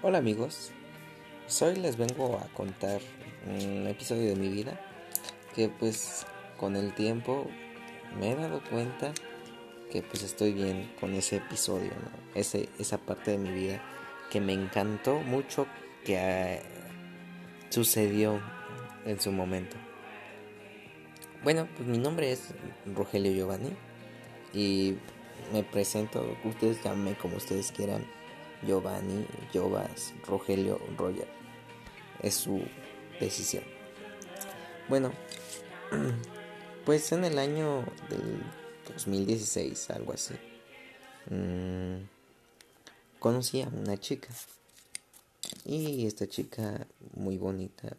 Hola amigos, hoy les vengo a contar un episodio de mi vida que pues con el tiempo me he dado cuenta que pues estoy bien con ese episodio, ¿no? ese, esa parte de mi vida que me encantó mucho que eh, sucedió en su momento. Bueno, pues mi nombre es Rogelio Giovanni y me presento, ustedes llamen como ustedes quieran, Giovanni, Jovas, Rogelio, Roger. Es su decisión. Bueno, pues en el año del 2016, algo así, mmm, conocí a una chica. Y esta chica muy bonita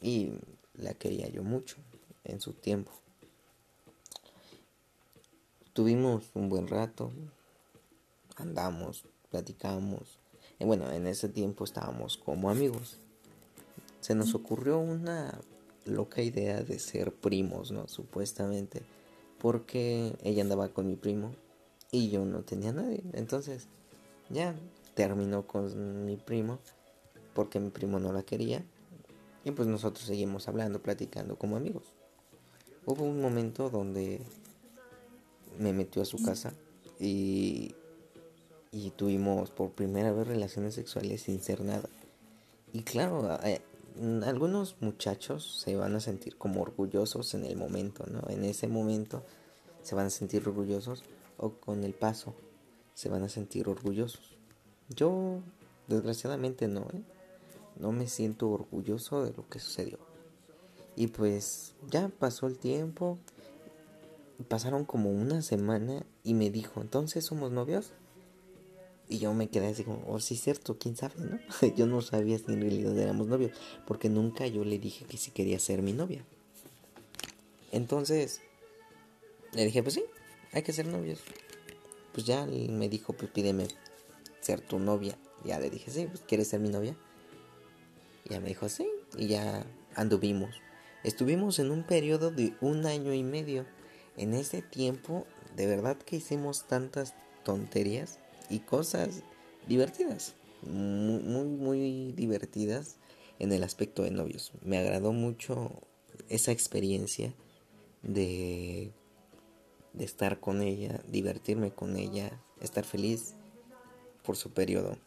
y la quería yo mucho en su tiempo. Tuvimos un buen rato, andamos, platicamos. Y bueno, en ese tiempo estábamos como amigos. Se nos ocurrió una loca idea de ser primos, ¿no? Supuestamente. Porque ella andaba con mi primo y yo no tenía nadie. Entonces, ya terminó con mi primo porque mi primo no la quería. Y pues nosotros seguimos hablando, platicando como amigos. Hubo un momento donde me metió a su casa y tuvimos por primera vez relaciones sexuales sin ser nada. Y claro, eh, algunos muchachos se van a sentir como orgullosos en el momento, ¿no? En ese momento se van a sentir orgullosos o con el paso se van a sentir orgullosos. Yo, desgraciadamente, no, ¿eh? No me siento orgulloso de lo que sucedió. Y pues ya pasó el tiempo, pasaron como una semana y me dijo, entonces somos novios. Y yo me quedé así como, oh, sí cierto, quién sabe, ¿no? yo no sabía si en realidad éramos novios, porque nunca yo le dije que si quería ser mi novia. Entonces, le dije, pues sí, hay que ser novios. Pues ya me dijo, pues pídeme ser tu novia. Ya le dije, sí, pues quieres ser mi novia. Ya me dijo, sí, y ya anduvimos. Estuvimos en un periodo de un año y medio. En ese tiempo, de verdad que hicimos tantas tonterías y cosas divertidas, muy, muy, divertidas en el aspecto de novios. Me agradó mucho esa experiencia de, de estar con ella, divertirme con ella, estar feliz por su periodo,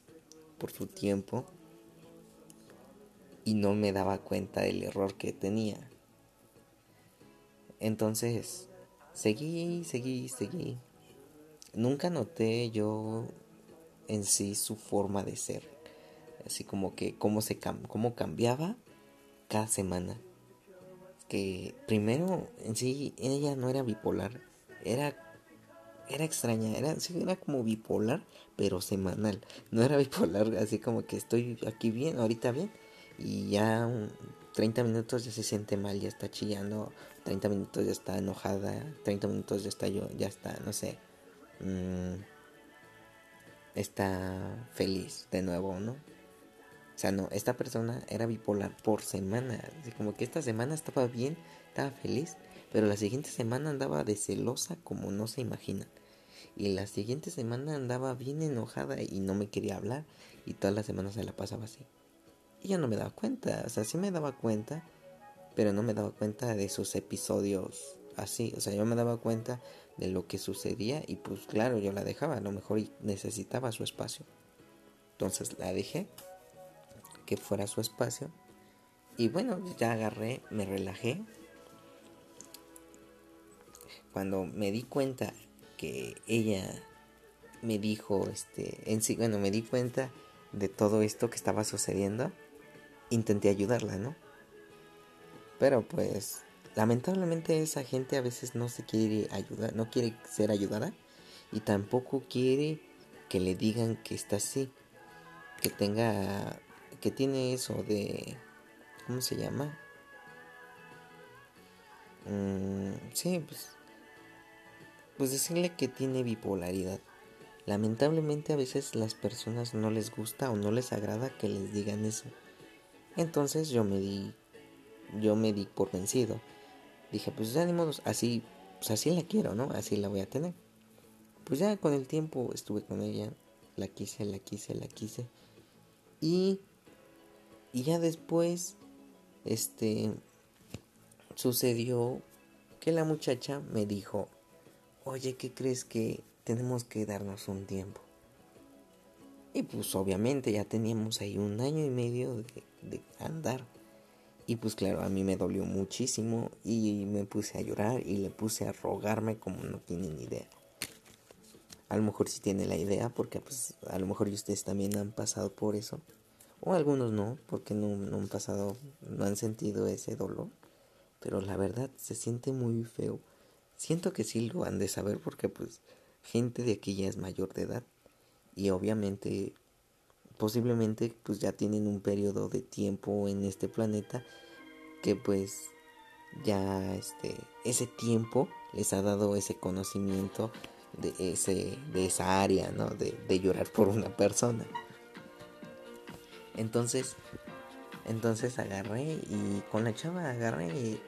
por su tiempo y no me daba cuenta del error que tenía. Entonces, seguí, seguí, seguí nunca noté yo en sí su forma de ser. Así como que cómo, se cómo cambiaba cada semana. Que primero en sí ella no era bipolar, era, era extraña, era, era como bipolar, pero semanal. No era bipolar, así como que estoy aquí bien, ahorita bien, y ya 30 minutos ya se siente mal, ya está chillando, 30 minutos ya está enojada, 30 minutos ya está yo, ya está, no sé, Mm, está feliz de nuevo, ¿no? O sea, no, esta persona era bipolar por semana. Así como que esta semana estaba bien, estaba feliz, pero la siguiente semana andaba de celosa como no se imaginan. Y la siguiente semana andaba bien enojada y no me quería hablar. Y todas las semanas se la pasaba así. Y yo no me daba cuenta, o sea, sí me daba cuenta, pero no me daba cuenta de sus episodios así. O sea, yo me daba cuenta de lo que sucedía y pues claro, yo la dejaba, a lo mejor necesitaba su espacio. Entonces la dejé que fuera su espacio y bueno, ya agarré, me relajé. Cuando me di cuenta que ella me dijo, este, en sí, bueno, me di cuenta de todo esto que estaba sucediendo, intenté ayudarla, ¿no? Pero pues Lamentablemente esa gente a veces no se quiere ayudar, no quiere ser ayudada y tampoco quiere que le digan que está así, que tenga, que tiene eso de, ¿cómo se llama? Mm, sí, pues, pues decirle que tiene bipolaridad. Lamentablemente a veces las personas no les gusta o no les agrada que les digan eso. Entonces yo me di, yo me di por vencido dije, pues ya ni así, pues así la quiero, ¿no? Así la voy a tener. Pues ya con el tiempo estuve con ella, la quise, la quise, la quise. Y, y ya después, este, sucedió que la muchacha me dijo, oye, ¿qué crees que tenemos que darnos un tiempo? Y pues obviamente ya teníamos ahí un año y medio de andar. Y pues claro, a mí me dolió muchísimo y me puse a llorar y le puse a rogarme como no tienen idea. A lo mejor sí tiene la idea porque pues a lo mejor ustedes también han pasado por eso. O algunos no, porque no, no han pasado, no han sentido ese dolor. Pero la verdad se siente muy feo. Siento que sí lo han de saber porque pues gente de aquí ya es mayor de edad. Y obviamente posiblemente pues ya tienen un periodo de tiempo en este planeta que pues ya este ese tiempo les ha dado ese conocimiento de ese de esa área no de, de llorar por una persona. Entonces entonces agarré y con la chava agarré y,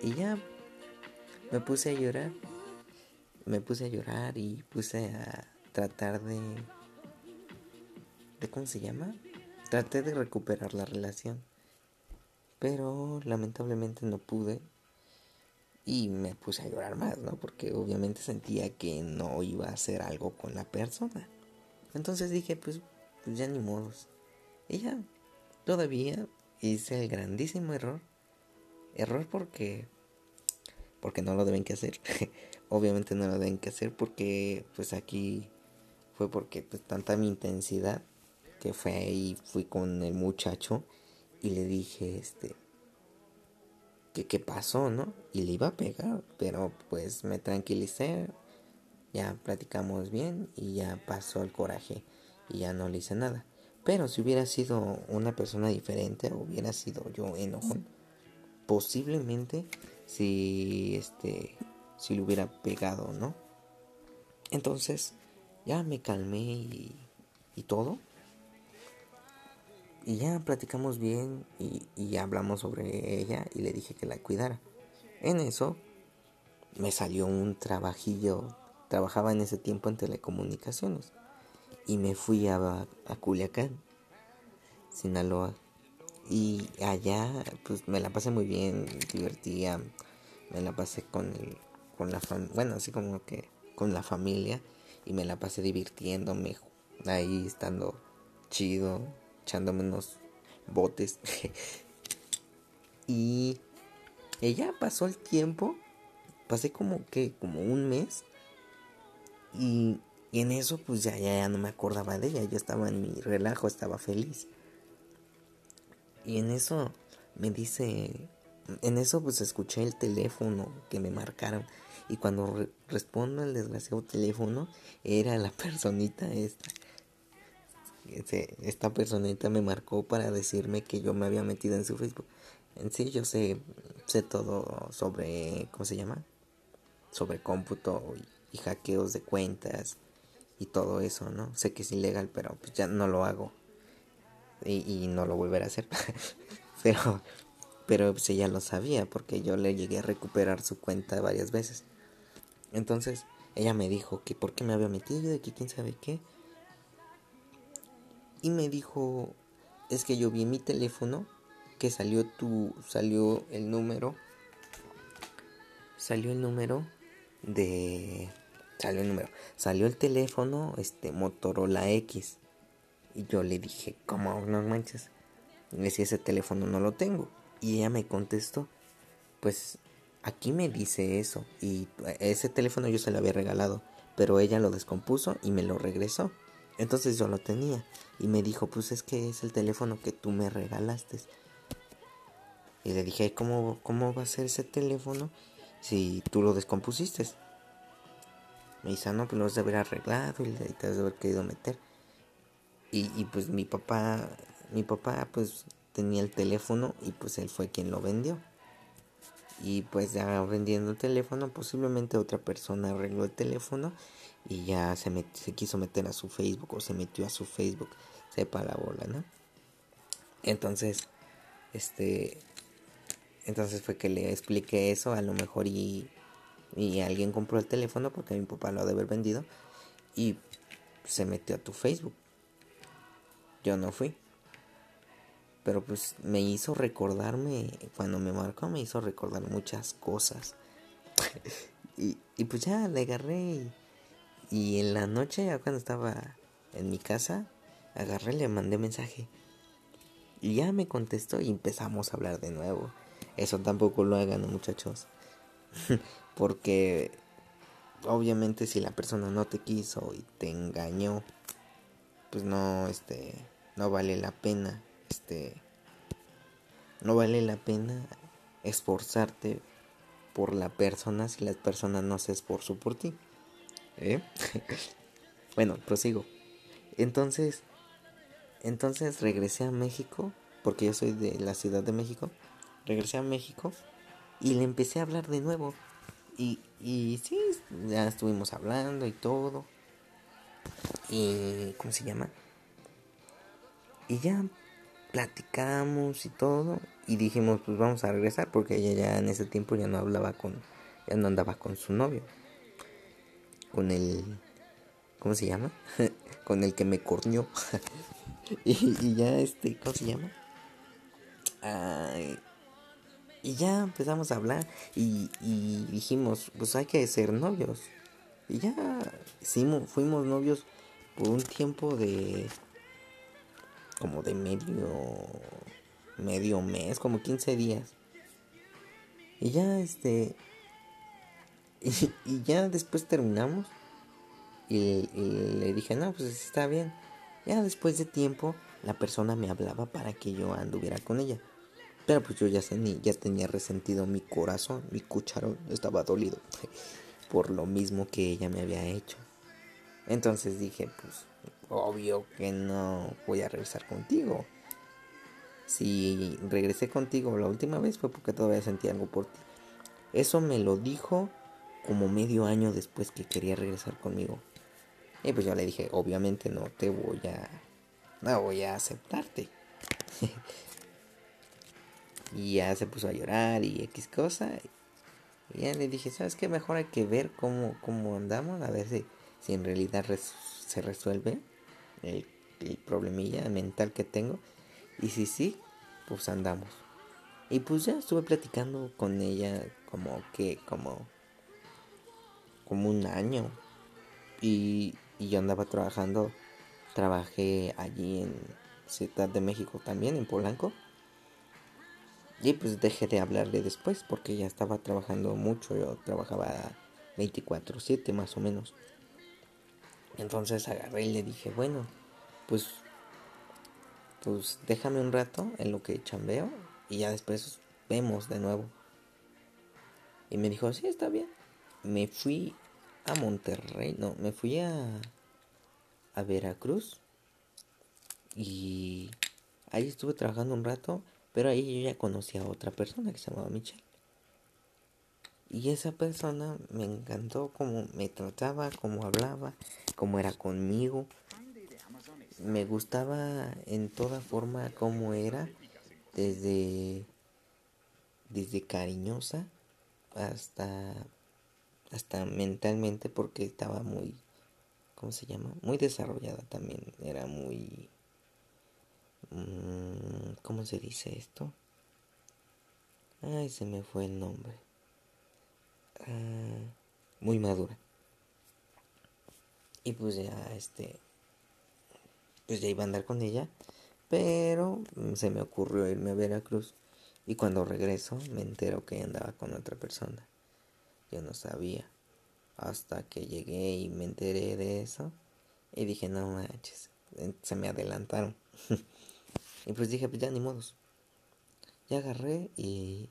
y ya me puse a llorar. Me puse a llorar y puse a tratar de de cómo se llama traté de recuperar la relación pero lamentablemente no pude y me puse a llorar más, ¿no? Porque obviamente sentía que no iba a hacer algo con la persona. Entonces dije, pues, pues ya ni modos. Y ya, todavía hice el grandísimo error. Error porque... Porque no lo deben que hacer. obviamente no lo deben que hacer porque pues aquí fue porque pues tanta mi intensidad que fue ahí, fui con el muchacho y le dije, este, que qué pasó, ¿no? Y le iba a pegar, pero pues me tranquilicé, ya platicamos bien y ya pasó el coraje y ya no le hice nada. Pero si hubiera sido una persona diferente, hubiera sido yo enojón, posiblemente si este si le hubiera pegado, ¿no? Entonces ya me calmé y, y todo y ya platicamos bien y, hablamos sobre ella y le dije que la cuidara. En eso me salió un trabajillo, trabajaba en ese tiempo en telecomunicaciones y me fui a, a Culiacán, Sinaloa. Y allá pues me la pasé muy bien, divertía, me la pasé con el, con la bueno, así como que con la familia y me la pasé divirtiéndome ahí estando chido, echándome unos botes. y ella pasó el tiempo, pasé como que, como un mes. Y, en eso pues ya, ya, ya no me acordaba de ella, yo estaba en mi relajo, estaba feliz. Y en eso me dice, en eso pues escuché el teléfono que me marcaron. Y cuando respondo al desgraciado teléfono, era la personita esta esta personita me marcó para decirme que yo me había metido en su Facebook. En sí yo sé, sé todo sobre, ¿cómo se llama? Sobre cómputo y, hackeos de cuentas y todo eso, ¿no? Sé que es ilegal, pero pues ya no lo hago. Y, no lo volveré a hacer. pero, pero pues ella lo sabía porque yo le llegué a recuperar su cuenta varias veces. Entonces, ella me dijo que por qué me había metido y que quién sabe qué y me dijo, es que yo vi en mi teléfono que salió tu, salió el número, salió el número de, salió el número, salió el teléfono, este, Motorola X. Y yo le dije, ¿cómo no manches? Si ese teléfono no lo tengo. Y ella me contestó, pues aquí me dice eso. Y ese teléfono yo se lo había regalado, pero ella lo descompuso y me lo regresó. Entonces yo lo tenía y me dijo, pues es que es el teléfono que tú me regalaste. Y le dije, ¿cómo, cómo va a ser ese teléfono si tú lo descompusiste? Me dice, ah, no, pues lo has de haber arreglado y te has de haber querido meter. Y, y pues mi papá, mi papá pues tenía el teléfono y pues él fue quien lo vendió. Y pues ya vendiendo el teléfono, posiblemente otra persona arregló el teléfono y ya se, se quiso meter a su Facebook o se metió a su Facebook, sepa la bola, ¿no? Entonces, este, entonces fue que le expliqué eso, a lo mejor y, y alguien compró el teléfono porque mi papá lo ha de haber vendido y se metió a tu Facebook. yo no fui. Pero pues me hizo recordarme, cuando me marcó me hizo recordar muchas cosas. y, y, pues ya le agarré y, en la noche, ya cuando estaba en mi casa, agarré, le mandé mensaje. Y ya me contestó y empezamos a hablar de nuevo. Eso tampoco lo hagan muchachos. Porque obviamente si la persona no te quiso y te engañó, pues no, este, no vale la pena, este, no vale la pena esforzarte por la persona si la persona no se esforzó por ti. ¿Eh? bueno, prosigo. Entonces, entonces regresé a México, porque yo soy de la Ciudad de México. Regresé a México y le empecé a hablar de nuevo. Y, y sí, ya estuvimos hablando y todo. Y, ¿cómo se llama? Y ya platicamos y todo. Y dijimos, pues vamos a regresar porque ella ya en ese tiempo ya no hablaba con, ya no andaba con su novio. Con el, ¿cómo se llama? con el que me corneó. y, ya este, ¿cómo se llama? Y ya empezamos a hablar y, y dijimos, pues hay que ser novios. Y ya hicimos, fuimos novios por un tiempo de como de medio medio mes, como 15 días. Y ya este y, ya después terminamos y, y, le dije, "No, pues está bien." Ya después de tiempo la persona me hablaba para que yo anduviera con ella. Pero pues yo ya, ya tenía resentido mi corazón, mi cucharón estaba dolido por lo mismo que ella me había hecho. Entonces dije, pues obvio que no voy a regresar contigo. Si regresé contigo la última vez fue porque todavía sentía algo por ti. Eso me lo dijo como medio año después que quería regresar conmigo. Y pues yo le dije, obviamente no te voy a... No voy a aceptarte. Y ya se puso a llorar y X cosa. Y ya le dije, ¿sabes qué? Mejor hay que ver cómo, cómo andamos, a ver si, si en realidad se resuelve el, el, problemilla mental que tengo. Y si sí, pues andamos. Y pues ya estuve platicando con ella como que, como, como un año. Y, y yo andaba trabajando, trabajé allí en Ciudad de México también, en Polanco. Y pues dejé de hablarle después porque ya estaba trabajando mucho, yo trabajaba 24/7 más o menos. Entonces agarré y le dije, bueno, pues pues déjame un rato en lo que chambeo y ya después vemos de nuevo. Y me dijo, sí, está bien. Me fui a Monterrey, no, me fui a, a Veracruz y ahí estuve trabajando un rato pero ahí yo ya conocí a otra persona que se llamaba Michelle. Y esa persona me encantó cómo me trataba, cómo hablaba, cómo era conmigo. Me gustaba en toda forma cómo era, desde, desde cariñosa hasta, hasta mentalmente porque estaba muy, ¿cómo se llama? Muy desarrollada también, era muy Mm, ¿Cómo se dice esto? Ay, se me fue el nombre. Ah, muy madura. Y pues ya, este. Pues ya iba a andar con ella. Pero se me ocurrió irme a Veracruz. Y cuando regreso me entero que andaba con otra persona. Yo no sabía. Hasta que llegué y me enteré de eso. Y dije, no manches. Se me adelantaron. Y pues dije, pues ya ni modos. Ya agarré y.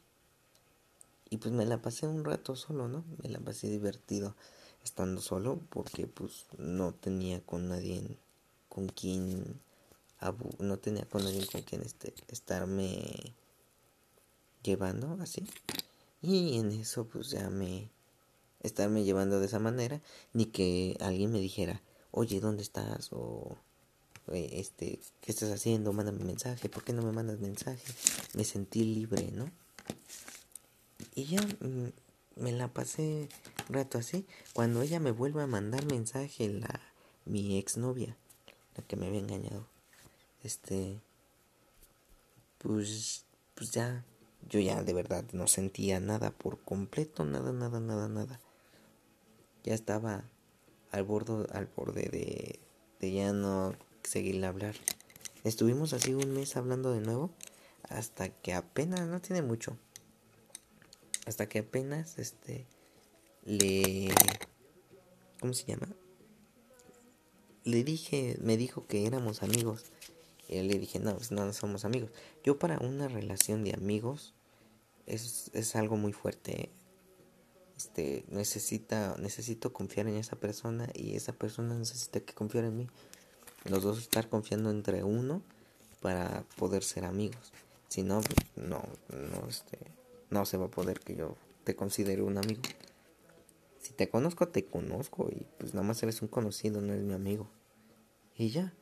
Y pues me la pasé un rato solo, ¿no? Me la pasé divertido estando solo porque pues no tenía con nadie con quien no tenía con nadie con quien este, estarme llevando así y en eso pues ya me estarme llevando de esa manera ni que alguien me dijera oye dónde estás o este, ¿qué estás haciendo? Mándame mensaje, ¿por qué no me mandas mensaje? Me sentí libre, ¿no? Y ya mm, me la pasé un rato así. Cuando ella me vuelve a mandar mensaje, la, mi exnovia, la que me había engañado, este, pues, pues ya, yo ya de verdad no sentía nada por completo, nada, nada, nada, nada. Ya estaba al borde, al borde de, de ya no seguirle hablar. Estuvimos así un mes hablando de nuevo hasta que apenas, no tiene mucho, hasta que apenas, este, le, ¿cómo se llama? Le dije, me dijo que éramos amigos. Y le dije, no, pues no somos amigos. Yo para una relación de amigos es, es algo muy fuerte. Este, necesita, necesito confiar en esa persona y esa persona necesita que confiar en mí. Los dos estar confiando entre uno para poder ser amigos. Si no, pues, no, no, este, no se va a poder que yo te considere un amigo. Si te conozco, te conozco y pues nada más eres un conocido, no eres mi amigo. Y ya.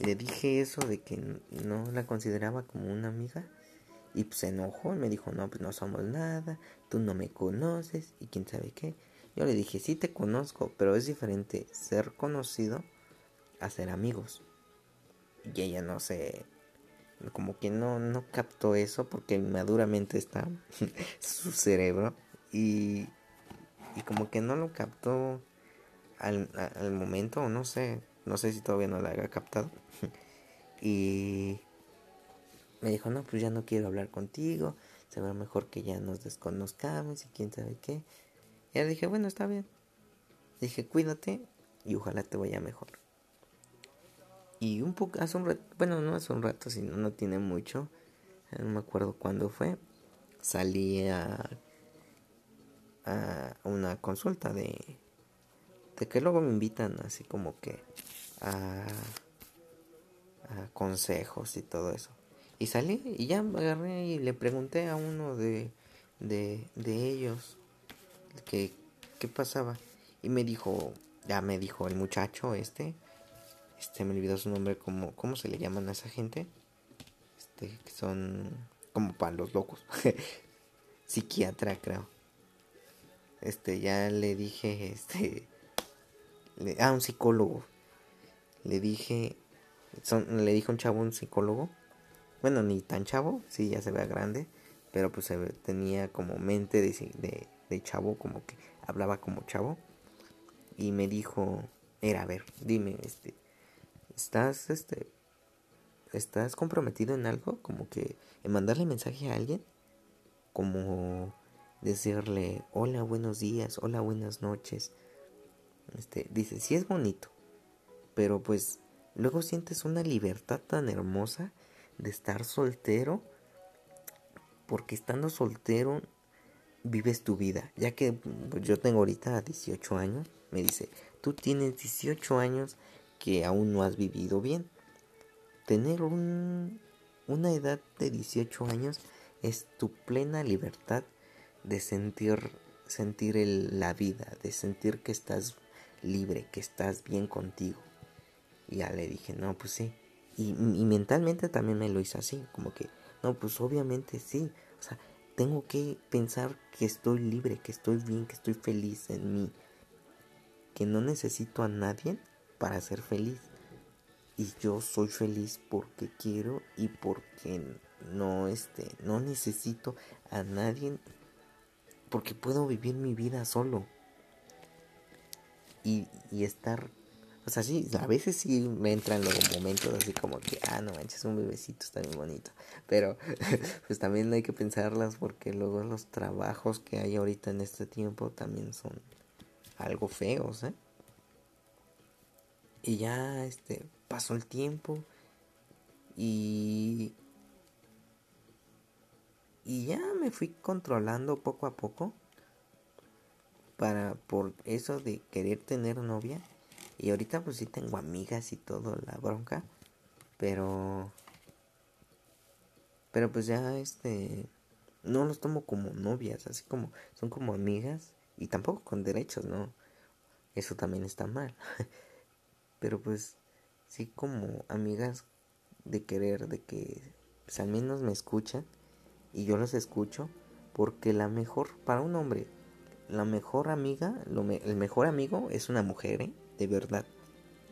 Le dije eso de que no la consideraba como una amiga y pues se enojó y me dijo, no, pues no somos nada, tú no me conoces y quién sabe qué. Yo le dije, sí te conozco, pero es diferente ser conocido a ser amigos. Y ella no se, como que no, no captó eso porque maduramente está su cerebro y, y como que no lo captó al, al momento, no sé, no sé si todavía no lo haya captado. y me dijo, no, pues ya no quiero hablar contigo, se va mejor que ya nos desconozcamos y quién sabe qué. Y ya dije, bueno, está bien. Dije, cuídate y ojalá te vaya mejor. Y un poco, hace un rato, bueno, no hace un rato, sino no tiene mucho, no me acuerdo cuándo fue, salí a, a una consulta de, de que luego me invitan así como que a, a consejos y todo eso. Y salí y ya me agarré y le pregunté a uno de, de, de ellos que qué pasaba. Y me dijo, ya me dijo el muchacho este, este me olvidó su nombre, como, ¿cómo se le llaman a esa gente? Este, que son como para los locos. Psiquiatra, creo. Este, ya le dije, este, ah, un psicólogo. Le dije, son, le dijo un chavo, un psicólogo. Bueno, ni tan chavo, sí, ya se vea grande, pero pues se tenía como mente de, de, de chavo, como que hablaba como chavo. Y me dijo, era, a ver, dime, este, estás, este, estás comprometido en algo, como que en mandarle mensaje a alguien, como decirle hola, buenos días, hola, buenas noches. Este, dice, sí es bonito, pero pues luego sientes una libertad tan hermosa de estar soltero, porque estando soltero vives tu vida, ya que yo tengo ahorita 18 años, me dice, tú tienes 18 años que aún no has vivido bien. Tener un, una edad de 18 años es tu plena libertad de sentir, sentir la vida, de sentir que estás libre, que estás bien contigo. Y ya le dije, no, pues sí. Y, y mentalmente también me lo hice así, como que, no, pues obviamente sí. O sea, tengo que pensar que estoy libre, que estoy bien, que estoy feliz en mí. Que no necesito a nadie para ser feliz. Y yo soy feliz porque quiero y porque no este no necesito a nadie porque puedo vivir mi vida solo. Y, y estar o sea, sí, a veces sí me entran los momentos así como que, ah, no manches, un bebecito está bien bonito. Pero pues también hay que pensarlas porque luego los trabajos que hay ahorita en este tiempo también son algo feos, ¿eh? Y ya este pasó el tiempo y y ya me fui controlando poco a poco para por eso de querer tener novia. Y ahorita pues sí tengo amigas y todo la bronca pero pero pues ya este no los tomo como novias así como son como amigas y tampoco con derechos no eso también está mal pero pues sí como amigas de querer, de que pues, al menos me escuchan y yo los escucho, porque la mejor, para un hombre, la mejor amiga, el mejor amigo es una mujer, ¿eh? de verdad.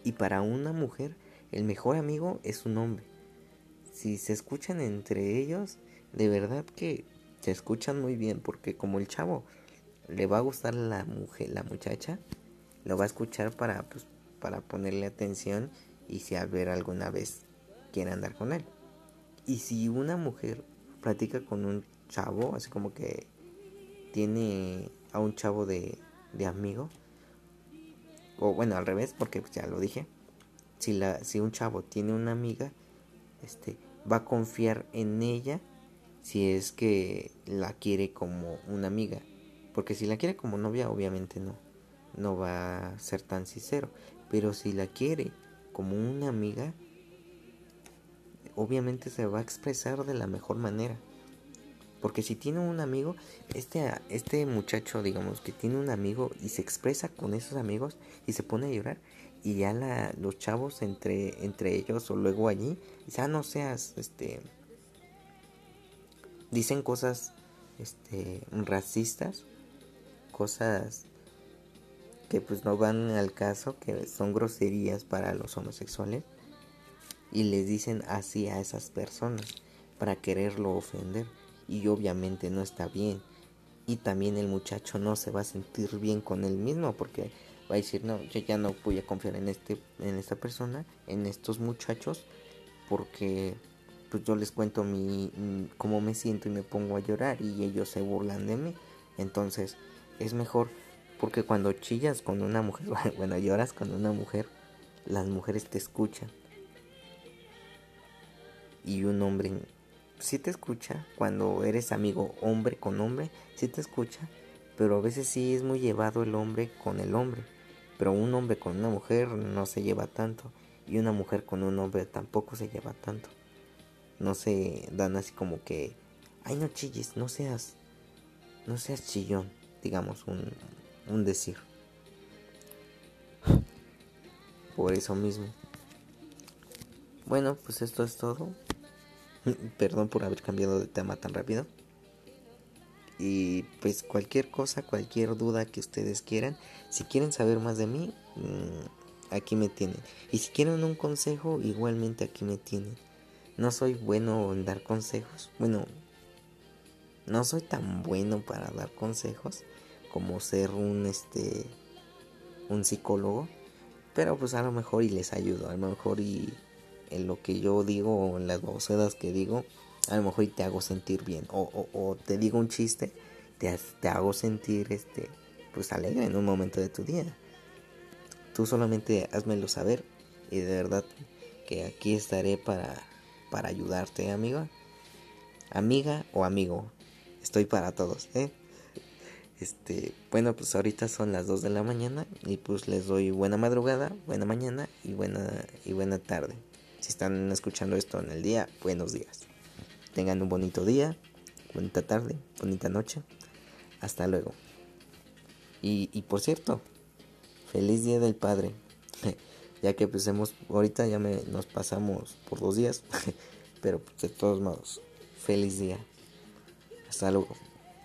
Y para una mujer, el mejor amigo es un hombre. Si se escuchan entre ellos, de verdad que se escuchan muy bien porque como el chavo le va a gustar la mujer, la muchacha, lo va a escuchar para pues, para ponerle atención y si al ver alguna vez quiere andar con él. Y si una mujer platica con un chavo, así como que tiene a un chavo de, de amigo, o bueno, al revés, porque ya lo dije, si, la, si un chavo tiene una amiga, este, va a confiar en ella si es que la quiere como una amiga. Porque si la quiere como novia, obviamente no, no va a ser tan sincero. Pero si la quiere como una amiga, obviamente se va a expresar de la mejor manera. Porque si tiene un amigo, este, este muchacho, digamos, que tiene un amigo y se expresa con esos amigos y se pone a llorar, y ya la, los chavos entre, entre ellos o luego allí, ya no seas, este, dicen cosas, este, racistas, cosas que pues no van al caso, que son groserías para los homosexuales, y les dicen así a esas personas para quererlo ofender y obviamente no está bien. Y también el muchacho no se va a sentir bien con él mismo porque va a decir no yo ya no voy a confiar en este en esta persona en estos muchachos porque pues yo les cuento mi cómo me siento y me pongo a llorar y ellos se burlan de mí entonces es mejor porque cuando chillas con una mujer bueno lloras con una mujer las mujeres te escuchan y un hombre sí te escucha cuando eres amigo hombre con hombre, sí te escucha, pero a veces sí es muy llevado el hombre con el hombre. Pero un hombre con una mujer no se lleva tanto y una mujer con un hombre tampoco se lleva tanto. No se dan así como que, ay no chilles, no seas, no seas chillón, digamos un, un decir. Por eso mismo. Bueno, pues esto es todo. Perdón por haber cambiado de tema tan rápido. Y pues cualquier cosa, cualquier duda que ustedes quieran, si quieren saber más de mí, mm, aquí me tienen. Y si quieren un consejo, igualmente aquí me tienen. No soy bueno en dar consejos. Bueno, no soy tan bueno para dar consejos como ser un este un psicólogo, pero pues a lo mejor y les ayudo, a lo mejor y en lo que yo digo o en las babosadas que digo, a lo mejor te hago sentir bien. O, o, te digo un chiste, te, te, hago sentir este, pues alegre en un momento de tu día. Tú solamente házmelo saber y de verdad que aquí estaré para, para ayudarte, amiga. Amiga o amigo, estoy para todos, ¿eh? Este, bueno, pues ahorita son las 2 de la mañana y pues les doy buena madrugada, buena mañana y buena y buena tarde. Si están escuchando esto en el día, buenos días. Tengan un bonito día, bonita tarde, bonita noche. Hasta luego. Y, y por cierto, feliz día del padre. ya que pues hemos, ahorita ya me, nos pasamos por dos días. pero pues, de todos modos, feliz día. Hasta luego.